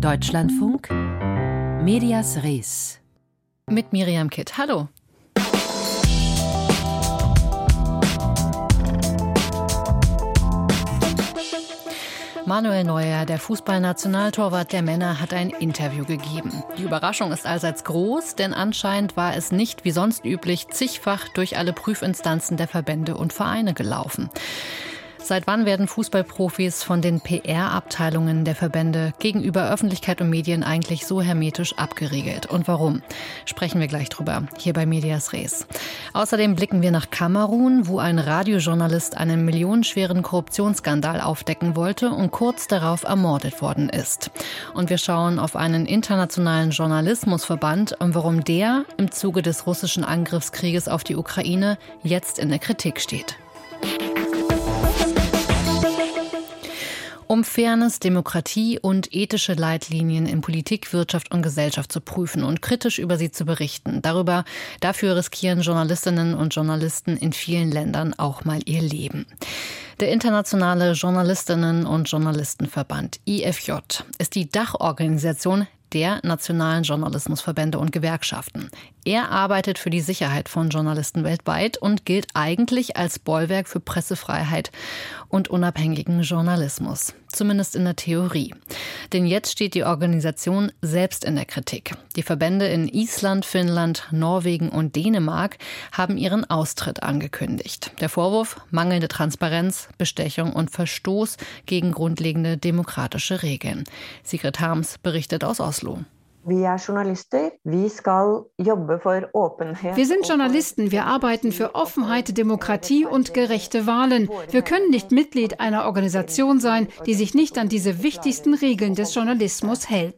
Deutschlandfunk Medias Res mit Miriam Kitt. Hallo. Manuel Neuer, der Fußballnationaltorwart der Männer, hat ein Interview gegeben. Die Überraschung ist allseits groß, denn anscheinend war es nicht wie sonst üblich zigfach durch alle Prüfinstanzen der Verbände und Vereine gelaufen. Seit wann werden Fußballprofis von den PR-Abteilungen der Verbände gegenüber Öffentlichkeit und Medien eigentlich so hermetisch abgeriegelt? Und warum? Sprechen wir gleich drüber, hier bei Medias Res. Außerdem blicken wir nach Kamerun, wo ein Radiojournalist einen millionenschweren Korruptionsskandal aufdecken wollte und kurz darauf ermordet worden ist. Und wir schauen auf einen internationalen Journalismusverband und warum der im Zuge des russischen Angriffskrieges auf die Ukraine jetzt in der Kritik steht. Um Fairness, Demokratie und ethische Leitlinien in Politik, Wirtschaft und Gesellschaft zu prüfen und kritisch über sie zu berichten. Darüber, dafür riskieren Journalistinnen und Journalisten in vielen Ländern auch mal ihr Leben. Der Internationale Journalistinnen und Journalistenverband IFJ ist die Dachorganisation der nationalen Journalismusverbände und Gewerkschaften. Er arbeitet für die Sicherheit von Journalisten weltweit und gilt eigentlich als Bollwerk für Pressefreiheit und unabhängigen Journalismus, zumindest in der Theorie. Denn jetzt steht die Organisation selbst in der Kritik. Die Verbände in Island, Finnland, Norwegen und Dänemark haben ihren Austritt angekündigt. Der Vorwurf mangelnde Transparenz, Bestechung und Verstoß gegen grundlegende demokratische Regeln. Sigrid Harms berichtet aus Oslo. Wir sind Journalisten, wir arbeiten für Offenheit, Demokratie und gerechte Wahlen. Wir können nicht Mitglied einer Organisation sein, die sich nicht an diese wichtigsten Regeln des Journalismus hält.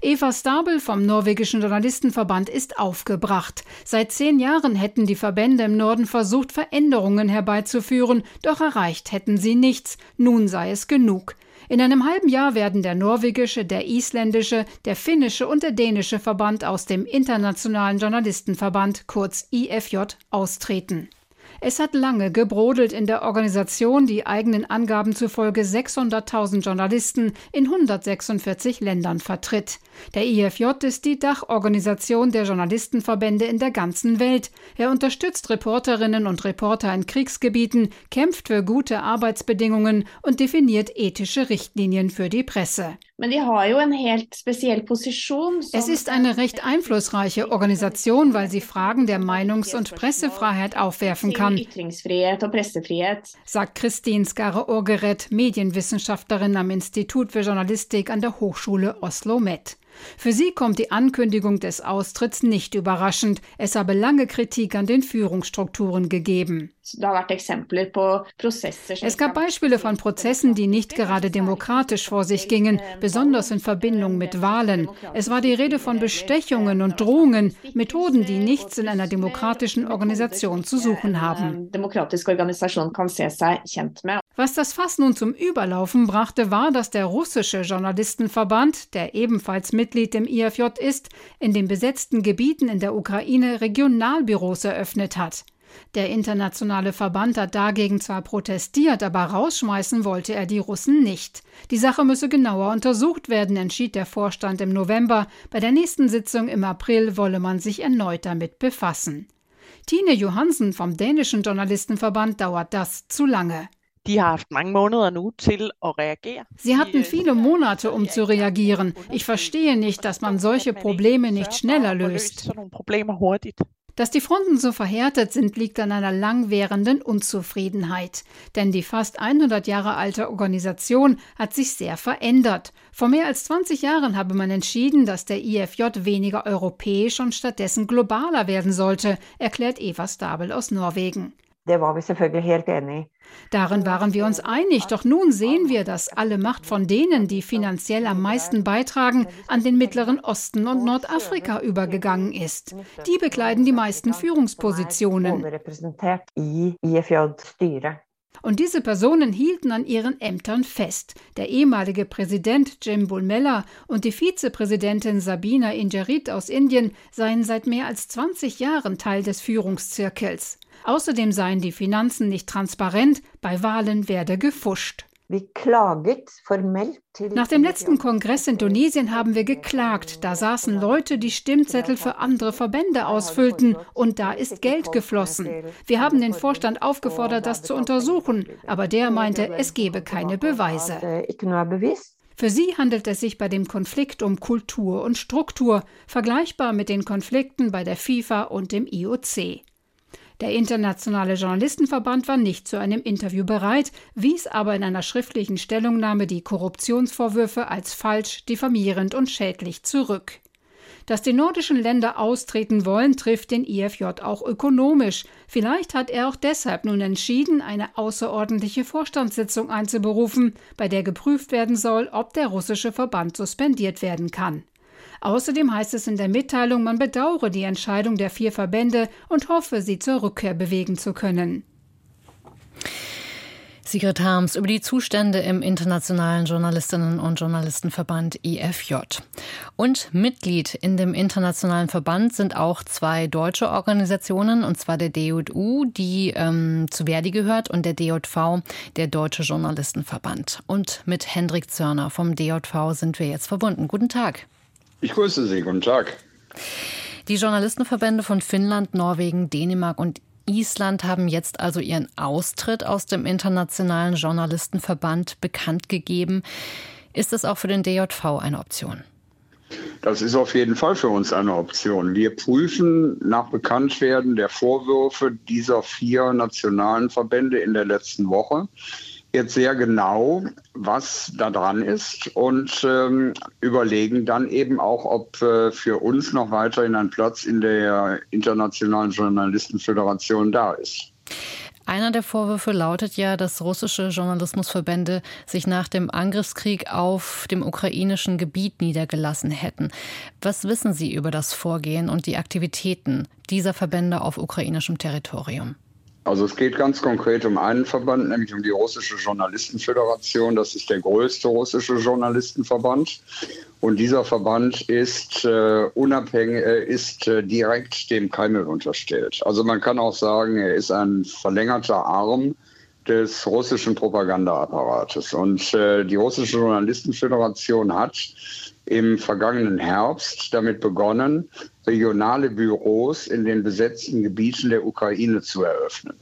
Eva Stabel vom norwegischen Journalistenverband ist aufgebracht. Seit zehn Jahren hätten die Verbände im Norden versucht, Veränderungen herbeizuführen, doch erreicht hätten sie nichts. Nun sei es genug. In einem halben Jahr werden der norwegische, der isländische, der finnische und der dänische Verband aus dem Internationalen Journalistenverband kurz IFJ austreten. Es hat lange gebrodelt in der Organisation, die eigenen Angaben zufolge 600.000 Journalisten in 146 Ländern vertritt. Der IFJ ist die Dachorganisation der Journalistenverbände in der ganzen Welt. Er unterstützt Reporterinnen und Reporter in Kriegsgebieten, kämpft für gute Arbeitsbedingungen und definiert ethische Richtlinien für die Presse. Es ist eine recht einflussreiche Organisation, weil sie Fragen der Meinungs- und Pressefreiheit aufwerfen kann, sagt Christine Skare-Orgeret, Medienwissenschaftlerin am Institut für Journalistik an der Hochschule Oslo-Met. Für sie kommt die Ankündigung des Austritts nicht überraschend. Es habe lange Kritik an den Führungsstrukturen gegeben. Es gab Beispiele von Prozessen, die nicht gerade demokratisch vor sich gingen, besonders in Verbindung mit Wahlen. Es war die Rede von Bestechungen und Drohungen, Methoden, die nichts in einer demokratischen Organisation zu suchen haben. Was das Fass nun zum Überlaufen brachte, war, dass der russische Journalistenverband, der ebenfalls Mitglied im IFJ ist, in den besetzten Gebieten in der Ukraine Regionalbüros eröffnet hat. Der internationale Verband hat dagegen zwar protestiert, aber rausschmeißen wollte er die Russen nicht. Die Sache müsse genauer untersucht werden, entschied der Vorstand im November. Bei der nächsten Sitzung im April wolle man sich erneut damit befassen. Tine Johansen vom dänischen Journalistenverband dauert das zu lange. Sie hatten viele Monate, um zu reagieren. Ich verstehe nicht, dass man solche Probleme nicht schneller löst. Dass die Fronten so verhärtet sind, liegt an einer langwährenden Unzufriedenheit. Denn die fast 100 Jahre alte Organisation hat sich sehr verändert. Vor mehr als 20 Jahren habe man entschieden, dass der IFJ weniger europäisch und stattdessen globaler werden sollte, erklärt Eva Stabel aus Norwegen. Darin waren wir uns einig, doch nun sehen wir, dass alle Macht von denen, die finanziell am meisten beitragen, an den Mittleren Osten und Nordafrika übergegangen ist. Die bekleiden die meisten Führungspositionen. Und diese Personen hielten an ihren Ämtern fest. Der ehemalige Präsident Jim Bulmella und die Vizepräsidentin Sabina Injerit aus Indien seien seit mehr als 20 Jahren Teil des Führungszirkels. Außerdem seien die Finanzen nicht transparent, bei Wahlen werde gefuscht. Nach dem letzten Kongress in Tunesien haben wir geklagt. Da saßen Leute, die Stimmzettel für andere Verbände ausfüllten und da ist Geld geflossen. Wir haben den Vorstand aufgefordert, das zu untersuchen, aber der meinte, es gebe keine Beweise. Für sie handelt es sich bei dem Konflikt um Kultur und Struktur, vergleichbar mit den Konflikten bei der FIFA und dem IOC. Der Internationale Journalistenverband war nicht zu einem Interview bereit, wies aber in einer schriftlichen Stellungnahme die Korruptionsvorwürfe als falsch, diffamierend und schädlich zurück. Dass die nordischen Länder austreten wollen, trifft den IFJ auch ökonomisch. Vielleicht hat er auch deshalb nun entschieden, eine außerordentliche Vorstandssitzung einzuberufen, bei der geprüft werden soll, ob der russische Verband suspendiert werden kann. Außerdem heißt es in der Mitteilung, man bedauere die Entscheidung der vier Verbände und hoffe, sie zur Rückkehr bewegen zu können. Sigrid Harms über die Zustände im Internationalen Journalistinnen- und Journalistenverband IFJ. Und Mitglied in dem internationalen Verband sind auch zwei deutsche Organisationen, und zwar der DJU, die ähm, zu Verdi gehört, und der DJV, der Deutsche Journalistenverband. Und mit Hendrik Zörner vom DJV sind wir jetzt verbunden. Guten Tag. Ich grüße Sie. Guten Tag. Die Journalistenverbände von Finnland, Norwegen, Dänemark und Island haben jetzt also ihren Austritt aus dem Internationalen Journalistenverband bekannt gegeben. Ist das auch für den DJV eine Option? Das ist auf jeden Fall für uns eine Option. Wir prüfen nach Bekanntwerden der Vorwürfe dieser vier nationalen Verbände in der letzten Woche jetzt sehr genau, was da dran ist und ähm, überlegen dann eben auch, ob äh, für uns noch weiterhin ein Platz in der Internationalen Journalistenföderation da ist. Einer der Vorwürfe lautet ja, dass russische Journalismusverbände sich nach dem Angriffskrieg auf dem ukrainischen Gebiet niedergelassen hätten. Was wissen Sie über das Vorgehen und die Aktivitäten dieser Verbände auf ukrainischem Territorium? Also es geht ganz konkret um einen Verband, nämlich um die Russische Journalistenföderation. Das ist der größte russische Journalistenverband. Und dieser Verband ist äh, unabhängig, äh, ist äh, direkt dem Kreml unterstellt. Also man kann auch sagen, er ist ein verlängerter Arm des russischen Propagandaapparates. Und äh, die Russische Journalistenföderation hat im vergangenen Herbst damit begonnen, regionale Büros in den besetzten Gebieten der Ukraine zu eröffnen.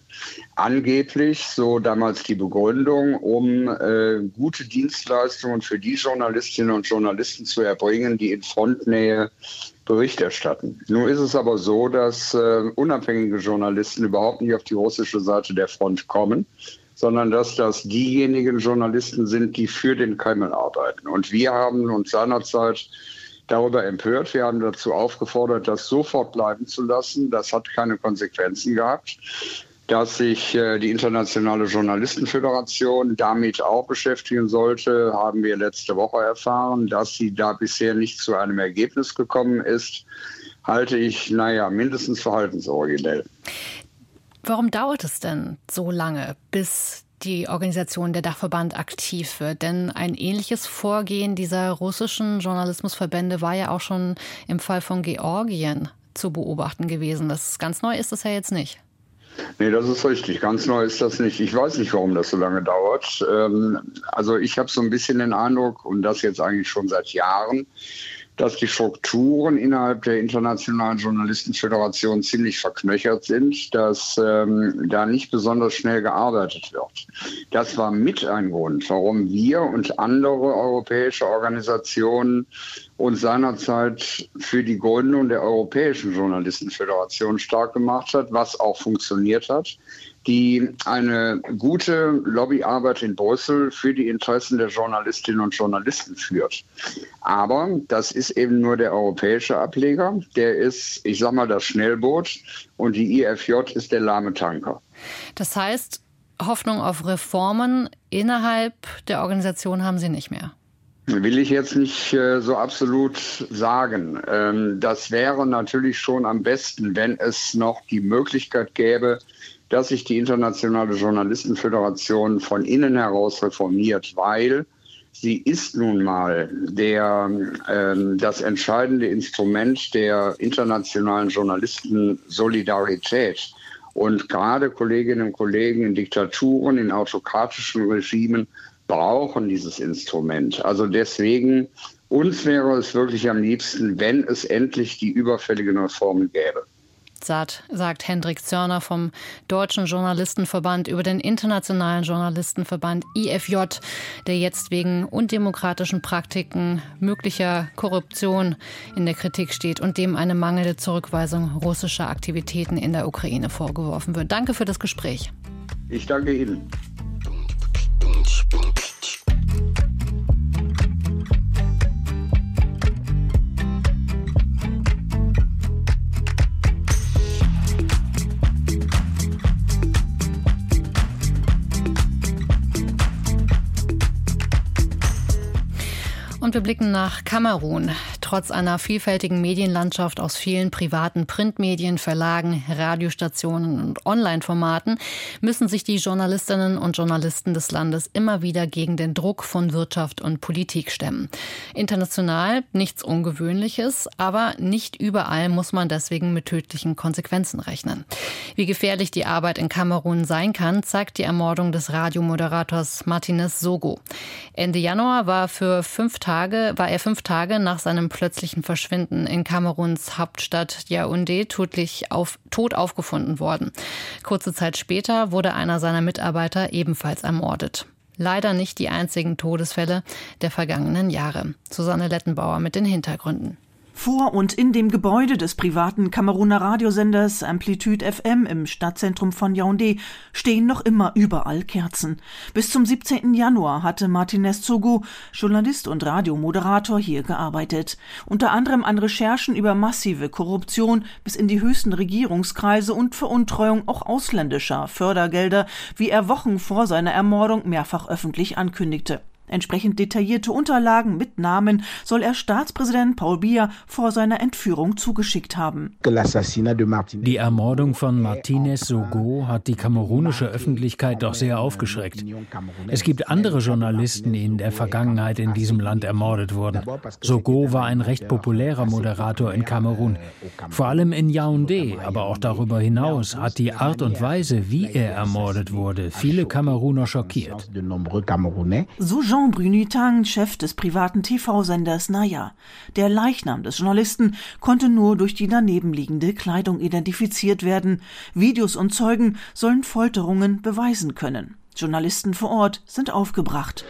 Angeblich, so damals die Begründung, um äh, gute Dienstleistungen für die Journalistinnen und Journalisten zu erbringen, die in Frontnähe Bericht erstatten. Nun ist es aber so, dass äh, unabhängige Journalisten überhaupt nicht auf die russische Seite der Front kommen, sondern dass das diejenigen Journalisten sind, die für den Kreml arbeiten. Und wir haben uns seinerzeit darüber empört. Wir haben dazu aufgefordert, das sofort bleiben zu lassen. Das hat keine Konsequenzen gehabt. Dass sich äh, die Internationale Journalistenföderation damit auch beschäftigen sollte, haben wir letzte Woche erfahren. Dass sie da bisher nicht zu einem Ergebnis gekommen ist, halte ich, naja, mindestens verhaltensoriginell. Warum dauert es denn so lange, bis die Organisation der Dachverband aktiv wird? Denn ein ähnliches Vorgehen dieser russischen Journalismusverbände war ja auch schon im Fall von Georgien zu beobachten gewesen. Das ganz neu ist das ja jetzt nicht. Nee, das ist richtig. Ganz neu ist das nicht. Ich weiß nicht, warum das so lange dauert. Ähm, also ich habe so ein bisschen den Eindruck, und das jetzt eigentlich schon seit Jahren, dass die Strukturen innerhalb der Internationalen Journalistenföderation ziemlich verknöchert sind, dass ähm, da nicht besonders schnell gearbeitet wird. Das war mit ein Grund, warum wir und andere europäische Organisationen uns seinerzeit für die Gründung der Europäischen Journalistenföderation stark gemacht hat, was auch funktioniert hat die eine gute Lobbyarbeit in Brüssel für die Interessen der Journalistinnen und Journalisten führt. Aber das ist eben nur der europäische Ableger. Der ist, ich sag mal, das Schnellboot und die IFJ ist der lahme Tanker. Das heißt, Hoffnung auf Reformen innerhalb der Organisation haben Sie nicht mehr. Will ich jetzt nicht äh, so absolut sagen. Ähm, das wäre natürlich schon am besten, wenn es noch die Möglichkeit gäbe, dass sich die Internationale Journalistenföderation von innen heraus reformiert, weil sie ist nun mal der, äh, das entscheidende Instrument der internationalen Journalistensolidarität. Und gerade Kolleginnen und Kollegen in Diktaturen, in autokratischen Regimen brauchen dieses Instrument. Also deswegen, uns wäre es wirklich am liebsten, wenn es endlich die überfälligen Reformen gäbe sagt, sagt Hendrik Zörner vom Deutschen Journalistenverband über den Internationalen Journalistenverband IFJ, der jetzt wegen undemokratischen Praktiken, möglicher Korruption in der Kritik steht und dem eine mangelnde Zurückweisung russischer Aktivitäten in der Ukraine vorgeworfen wird. Danke für das Gespräch. Ich danke Ihnen. Und wir blicken nach Kamerun. Trotz einer vielfältigen Medienlandschaft aus vielen privaten Printmedien, Verlagen, Radiostationen und Online-Formaten müssen sich die Journalistinnen und Journalisten des Landes immer wieder gegen den Druck von Wirtschaft und Politik stemmen. International nichts Ungewöhnliches, aber nicht überall muss man deswegen mit tödlichen Konsequenzen rechnen. Wie gefährlich die Arbeit in Kamerun sein kann, zeigt die Ermordung des Radiomoderators Martinez Sogo. Ende Januar war für fünf Tage war er fünf Tage nach seinem plötzlichen Verschwinden in Kameruns Hauptstadt Yaoundé tödlich auf, tot aufgefunden worden. Kurze Zeit später wurde einer seiner Mitarbeiter ebenfalls ermordet. Leider nicht die einzigen Todesfälle der vergangenen Jahre. Susanne Lettenbauer mit den Hintergründen. Vor und in dem Gebäude des privaten Kameruner Radiosenders Amplitude FM im Stadtzentrum von Yaoundé stehen noch immer überall Kerzen. Bis zum 17. Januar hatte Martinez Zogo, Journalist und Radiomoderator, hier gearbeitet. Unter anderem an Recherchen über massive Korruption bis in die höchsten Regierungskreise und Veruntreuung auch ausländischer Fördergelder, wie er Wochen vor seiner Ermordung mehrfach öffentlich ankündigte. Entsprechend detaillierte Unterlagen mit Namen soll er Staatspräsident Paul Biya vor seiner Entführung zugeschickt haben. Die Ermordung von Martinez Sogo hat die kamerunische Öffentlichkeit doch sehr aufgeschreckt. Es gibt andere Journalisten, die in der Vergangenheit in diesem Land ermordet wurden. Sogo war ein recht populärer Moderator in Kamerun. Vor allem in Yaoundé, aber auch darüber hinaus hat die Art und Weise, wie er ermordet wurde, viele Kameruner schockiert. So Jean Jean Brunitang, Chef des privaten TV-Senders Naya. Der Leichnam des Journalisten konnte nur durch die danebenliegende Kleidung identifiziert werden. Videos und Zeugen sollen Folterungen beweisen können. Journalisten vor Ort sind aufgebracht.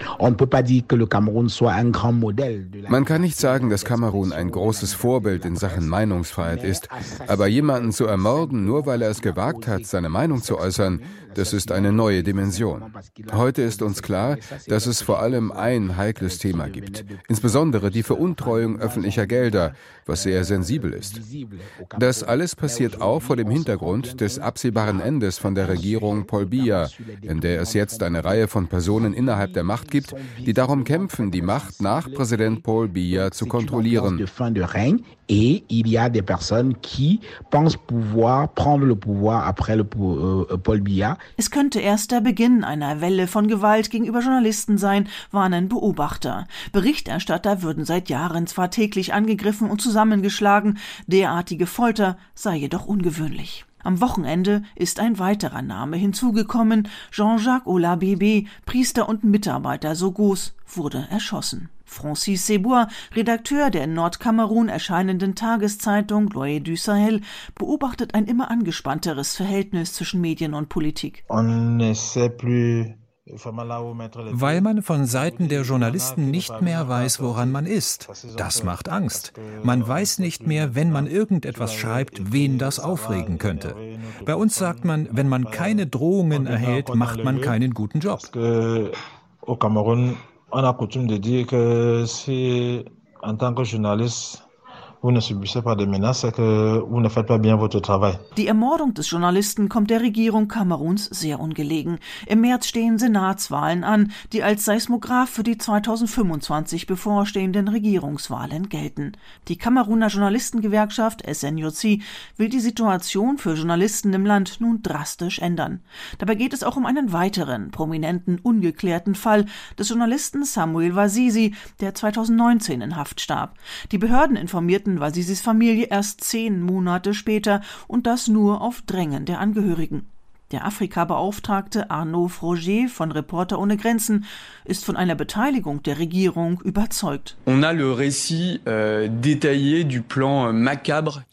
Man kann nicht sagen, dass Kamerun ein großes Vorbild in Sachen Meinungsfreiheit ist, aber jemanden zu ermorden, nur weil er es gewagt hat, seine Meinung zu äußern, das ist eine neue Dimension. Heute ist uns klar, dass es vor allem ein heikles Thema gibt, insbesondere die Veruntreuung öffentlicher Gelder, was sehr sensibel ist. Das alles passiert auch vor dem Hintergrund des absehbaren Endes von der Regierung Paul Biya, in der es jetzt eine Reihe von Personen innerhalb der Macht gibt, die darum kämpfen, die Macht nach Präsident Paul Biya zu kontrollieren. Et il y a des personnes qui pensent pouvoir prendre le pouvoir après le, euh, Paul Biya. Es könnte erst der Beginn einer Welle von Gewalt gegenüber Journalisten sein, warnen Beobachter. Berichterstatter würden seit Jahren zwar täglich angegriffen und zusammengeschlagen, derartige Folter sei jedoch ungewöhnlich. Am Wochenende ist ein weiterer Name hinzugekommen. Jean-Jacques Olabebe, Priester und Mitarbeiter Sogos, wurde erschossen. Francis Sebois, Redakteur der in Nordkamerun erscheinenden Tageszeitung L'Oeil du Sahel, beobachtet ein immer angespannteres Verhältnis zwischen Medien und Politik. Weil man von Seiten der Journalisten nicht mehr weiß, woran man ist. Das macht Angst. Man weiß nicht mehr, wenn man irgendetwas schreibt, wen das aufregen könnte. Bei uns sagt man, wenn man keine Drohungen erhält, macht man keinen guten Job. On a coutume de dire que si en tant que journaliste ne ne. Die Ermordung des Journalisten kommt der Regierung Kameruns sehr ungelegen. Im März stehen Senatswahlen an, die als Seismograph für die 2025 bevorstehenden Regierungswahlen gelten. Die Kameruner Journalistengewerkschaft SNJC will die Situation für Journalisten im Land nun drastisch ändern. Dabei geht es auch um einen weiteren prominenten ungeklärten Fall des Journalisten Samuel Wasisi, der 2019 in Haft starb. Die Behörden informierten retten Wasisis Familie erst zehn Monate später und das nur auf Drängen der Angehörigen. Der Afrika-Beauftragte Arnaud Froger von Reporter ohne Grenzen ist von einer Beteiligung der Regierung überzeugt. Euh,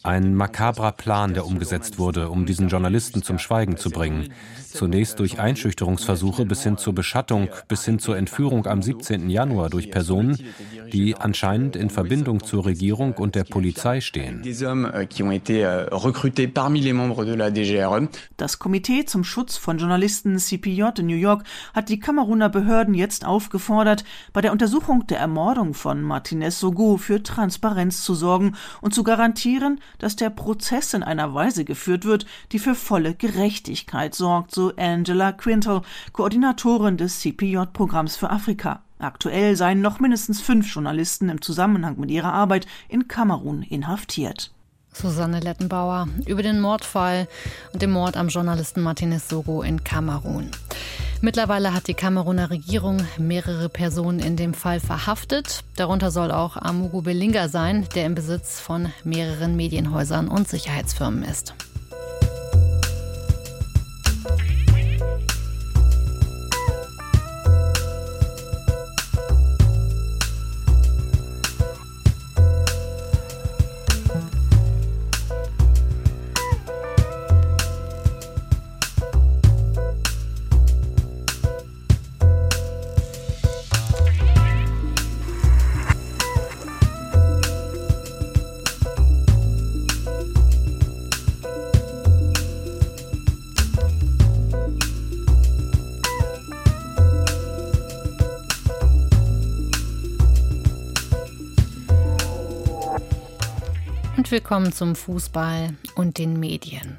Ein makabrer Plan, der umgesetzt wurde, um diesen Journalisten zum Schweigen zu bringen. Zunächst durch Einschüchterungsversuche bis hin zur Beschattung, bis hin zur Entführung am 17. Januar durch Personen, die anscheinend in Verbindung zur Regierung und der Polizei stehen. Euh, euh, das Komitee zum Schutz von Journalisten CPJ in New York hat die Kameruner Behörden jetzt aufgefordert, bei der Untersuchung der Ermordung von Martinez Sogo für Transparenz zu sorgen und zu garantieren, dass der Prozess in einer Weise geführt wird, die für volle Gerechtigkeit sorgt, so Angela Quintal, Koordinatorin des CPJ-Programms für Afrika. Aktuell seien noch mindestens fünf Journalisten im Zusammenhang mit ihrer Arbeit in Kamerun inhaftiert. Susanne Lettenbauer über den Mordfall und den Mord am Journalisten Martinez Sogo in Kamerun. Mittlerweile hat die Kameruner Regierung mehrere Personen in dem Fall verhaftet. Darunter soll auch Amugu Belinga sein, der im Besitz von mehreren Medienhäusern und Sicherheitsfirmen ist. Und willkommen zum Fußball und den Medien.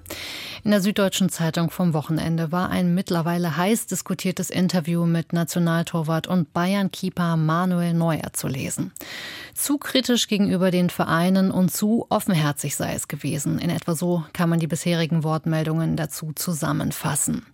In der Süddeutschen Zeitung vom Wochenende war ein mittlerweile heiß diskutiertes Interview mit Nationaltorwart und Bayern-Keeper Manuel Neuer zu lesen. Zu kritisch gegenüber den Vereinen und zu offenherzig sei es gewesen. In etwa so kann man die bisherigen Wortmeldungen dazu zusammenfassen.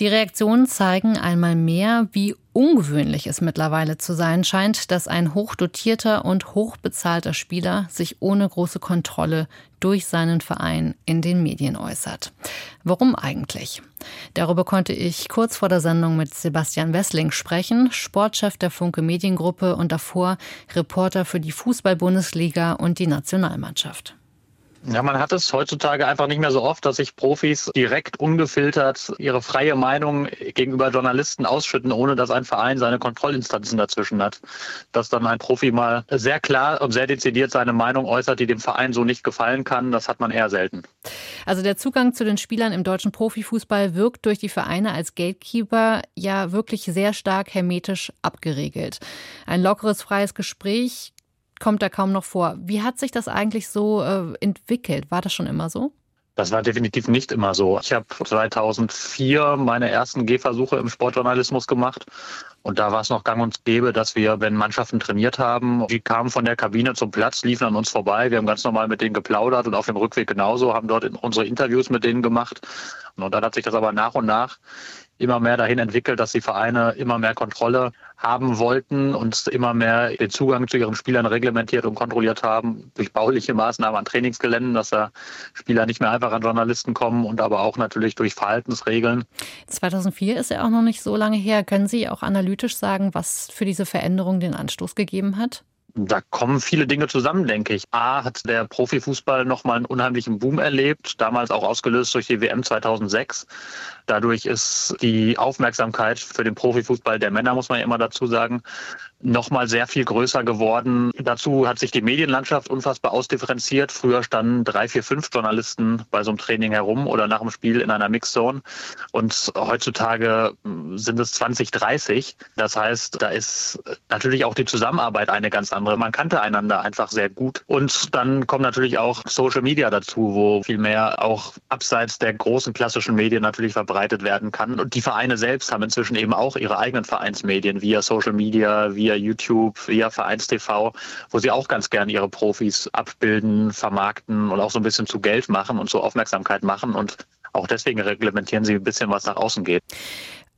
Die Reaktionen zeigen einmal mehr, wie ungewöhnlich es mittlerweile zu sein scheint, dass ein hochdotierter und hochbezahlter Spieler sich ohne große Kontrolle durch seinen Verein in den Medien äußert. Warum eigentlich? Darüber konnte ich kurz vor der Sendung mit Sebastian Wessling sprechen, Sportchef der Funke Mediengruppe und davor Reporter für die Fußball-Bundesliga und die Nationalmannschaft. Ja, man hat es heutzutage einfach nicht mehr so oft, dass sich Profis direkt ungefiltert ihre freie Meinung gegenüber Journalisten ausschütten, ohne dass ein Verein seine Kontrollinstanzen dazwischen hat. Dass dann ein Profi mal sehr klar und sehr dezidiert seine Meinung äußert, die dem Verein so nicht gefallen kann, das hat man eher selten. Also der Zugang zu den Spielern im deutschen Profifußball wirkt durch die Vereine als Gatekeeper ja wirklich sehr stark hermetisch abgeregelt. Ein lockeres, freies Gespräch kommt da kaum noch vor. Wie hat sich das eigentlich so äh, entwickelt? War das schon immer so? Das war definitiv nicht immer so. Ich habe 2004 meine ersten Gehversuche im Sportjournalismus gemacht. Und da war es noch gang und gäbe, dass wir, wenn Mannschaften trainiert haben, die kamen von der Kabine zum Platz, liefen an uns vorbei. Wir haben ganz normal mit denen geplaudert und auf dem Rückweg genauso, haben dort unsere Interviews mit denen gemacht. Und dann hat sich das aber nach und nach immer mehr dahin entwickelt, dass die Vereine immer mehr Kontrolle haben wollten und immer mehr den Zugang zu ihren Spielern reglementiert und kontrolliert haben durch bauliche Maßnahmen an Trainingsgeländen, dass da Spieler nicht mehr einfach an Journalisten kommen und aber auch natürlich durch Verhaltensregeln. 2004 ist ja auch noch nicht so lange her. Können Sie auch analytisch sagen, was für diese Veränderung den Anstoß gegeben hat? Da kommen viele Dinge zusammen, denke ich. A hat der Profifußball nochmal einen unheimlichen Boom erlebt, damals auch ausgelöst durch die WM 2006. Dadurch ist die Aufmerksamkeit für den Profifußball der Männer, muss man ja immer dazu sagen, nochmal sehr viel größer geworden. Dazu hat sich die Medienlandschaft unfassbar ausdifferenziert. Früher standen drei, vier, fünf Journalisten bei so einem Training herum oder nach dem Spiel in einer Mixzone. Und heutzutage sind es 20, 30. Das heißt, da ist natürlich auch die Zusammenarbeit eine ganz andere. Man kannte einander einfach sehr gut. Und dann kommt natürlich auch Social Media dazu, wo viel mehr auch abseits der großen klassischen Medien natürlich verbreitet werden kann. Und die Vereine selbst haben inzwischen eben auch ihre eigenen Vereinsmedien via Social Media, via via YouTube, via Vereinstv, wo sie auch ganz gerne ihre Profis abbilden, vermarkten und auch so ein bisschen zu Geld machen und zu Aufmerksamkeit machen. Und auch deswegen reglementieren sie ein bisschen, was nach außen geht.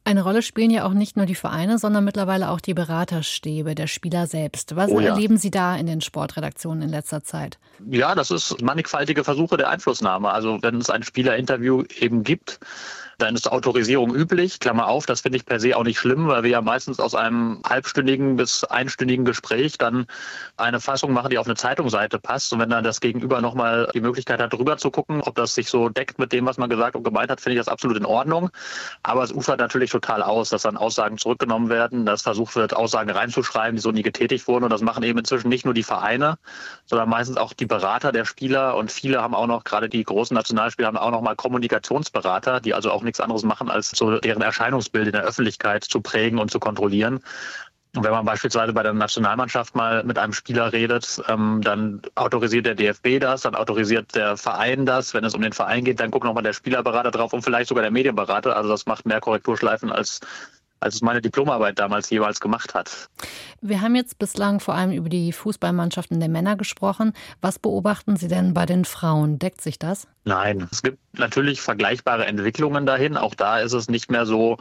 Eine Rolle spielen ja auch nicht nur die Vereine, sondern mittlerweile auch die Beraterstäbe der Spieler selbst. Was oh ja. erleben Sie da in den Sportredaktionen in letzter Zeit? Ja, das ist mannigfaltige Versuche der Einflussnahme. Also wenn es ein Spielerinterview eben gibt, dann ist Autorisierung üblich. Klammer auf, das finde ich per se auch nicht schlimm, weil wir ja meistens aus einem halbstündigen bis einstündigen Gespräch dann eine Fassung machen, die auf eine Zeitungsseite passt. Und wenn dann das Gegenüber nochmal die Möglichkeit hat, drüber zu gucken, ob das sich so deckt mit dem, was man gesagt und gemeint hat, finde ich das absolut in Ordnung. Aber es ufert natürlich total aus, dass dann Aussagen zurückgenommen werden, dass versucht wird, Aussagen reinzuschreiben, die so nie getätigt wurden. Und das machen eben inzwischen nicht nur die Vereine, sondern meistens auch die Berater der Spieler. Und viele haben auch noch, gerade die großen Nationalspieler haben auch noch mal Kommunikationsberater, die also auch nichts anderes machen, als so deren Erscheinungsbild in der Öffentlichkeit zu prägen und zu kontrollieren. Und wenn man beispielsweise bei der Nationalmannschaft mal mit einem Spieler redet, ähm, dann autorisiert der DFB das, dann autorisiert der Verein das. Wenn es um den Verein geht, dann guckt nochmal der Spielerberater drauf und vielleicht sogar der Medienberater. Also das macht mehr Korrekturschleifen als als es meine Diplomarbeit damals jeweils gemacht hat. Wir haben jetzt bislang vor allem über die Fußballmannschaften der Männer gesprochen. Was beobachten Sie denn bei den Frauen? Deckt sich das? Nein, es gibt natürlich vergleichbare Entwicklungen dahin. Auch da ist es nicht mehr so,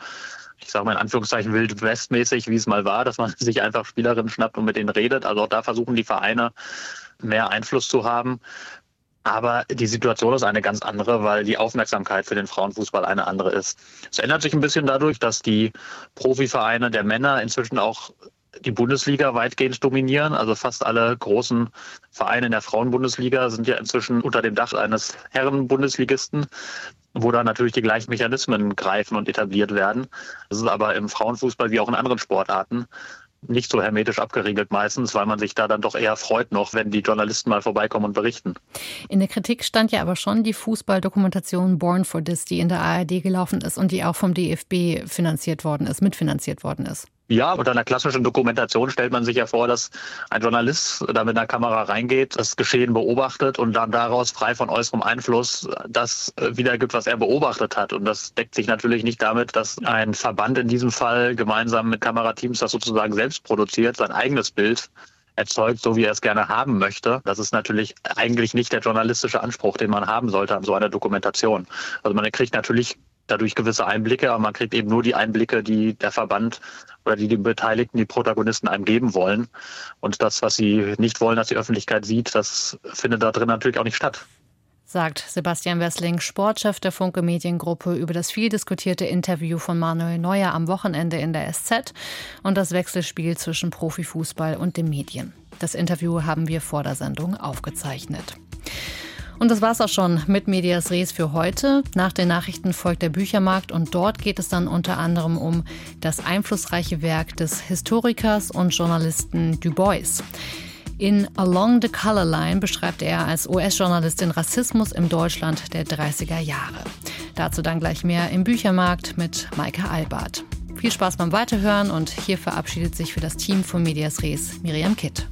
ich sage mal in Anführungszeichen wild westmäßig, wie es mal war, dass man sich einfach Spielerinnen schnappt und mit denen redet. Also auch da versuchen die Vereine mehr Einfluss zu haben. Aber die Situation ist eine ganz andere, weil die Aufmerksamkeit für den Frauenfußball eine andere ist. Es ändert sich ein bisschen dadurch, dass die Profivereine der Männer inzwischen auch die Bundesliga weitgehend dominieren. Also fast alle großen Vereine in der Frauenbundesliga sind ja inzwischen unter dem Dach eines Herrenbundesligisten, wo da natürlich die gleichen Mechanismen greifen und etabliert werden. Das ist aber im Frauenfußball wie auch in anderen Sportarten nicht so hermetisch abgeriegelt meistens, weil man sich da dann doch eher freut noch, wenn die Journalisten mal vorbeikommen und berichten. In der Kritik stand ja aber schon die Fußballdokumentation Born for This, die in der ARD gelaufen ist und die auch vom DFB finanziert worden ist, mitfinanziert worden ist. Ja, unter einer klassischen Dokumentation stellt man sich ja vor, dass ein Journalist da mit einer Kamera reingeht, das Geschehen beobachtet und dann daraus frei von äußerem Einfluss das äh, wiedergibt, was er beobachtet hat. Und das deckt sich natürlich nicht damit, dass ein Verband in diesem Fall gemeinsam mit Kamerateams das sozusagen selbst produziert, sein eigenes Bild erzeugt, so wie er es gerne haben möchte. Das ist natürlich eigentlich nicht der journalistische Anspruch, den man haben sollte an so einer Dokumentation. Also man kriegt natürlich dadurch gewisse Einblicke, aber man kriegt eben nur die Einblicke, die der Verband oder die die Beteiligten, die Protagonisten einem geben wollen. Und das, was sie nicht wollen, dass die Öffentlichkeit sieht, das findet da drin natürlich auch nicht statt. Sagt Sebastian Wessling, Sportchef der Funke Mediengruppe, über das viel diskutierte Interview von Manuel Neuer am Wochenende in der SZ und das Wechselspiel zwischen Profifußball und den Medien. Das Interview haben wir vor der Sendung aufgezeichnet. Und das war's auch schon mit Medias Res für heute. Nach den Nachrichten folgt der Büchermarkt und dort geht es dann unter anderem um das einflussreiche Werk des Historikers und Journalisten Du Bois. In Along the Color Line beschreibt er als US-Journalist den Rassismus im Deutschland der 30er Jahre. Dazu dann gleich mehr im Büchermarkt mit Maike Albert. Viel Spaß beim Weiterhören und hier verabschiedet sich für das Team von Medias Res Miriam Kitt.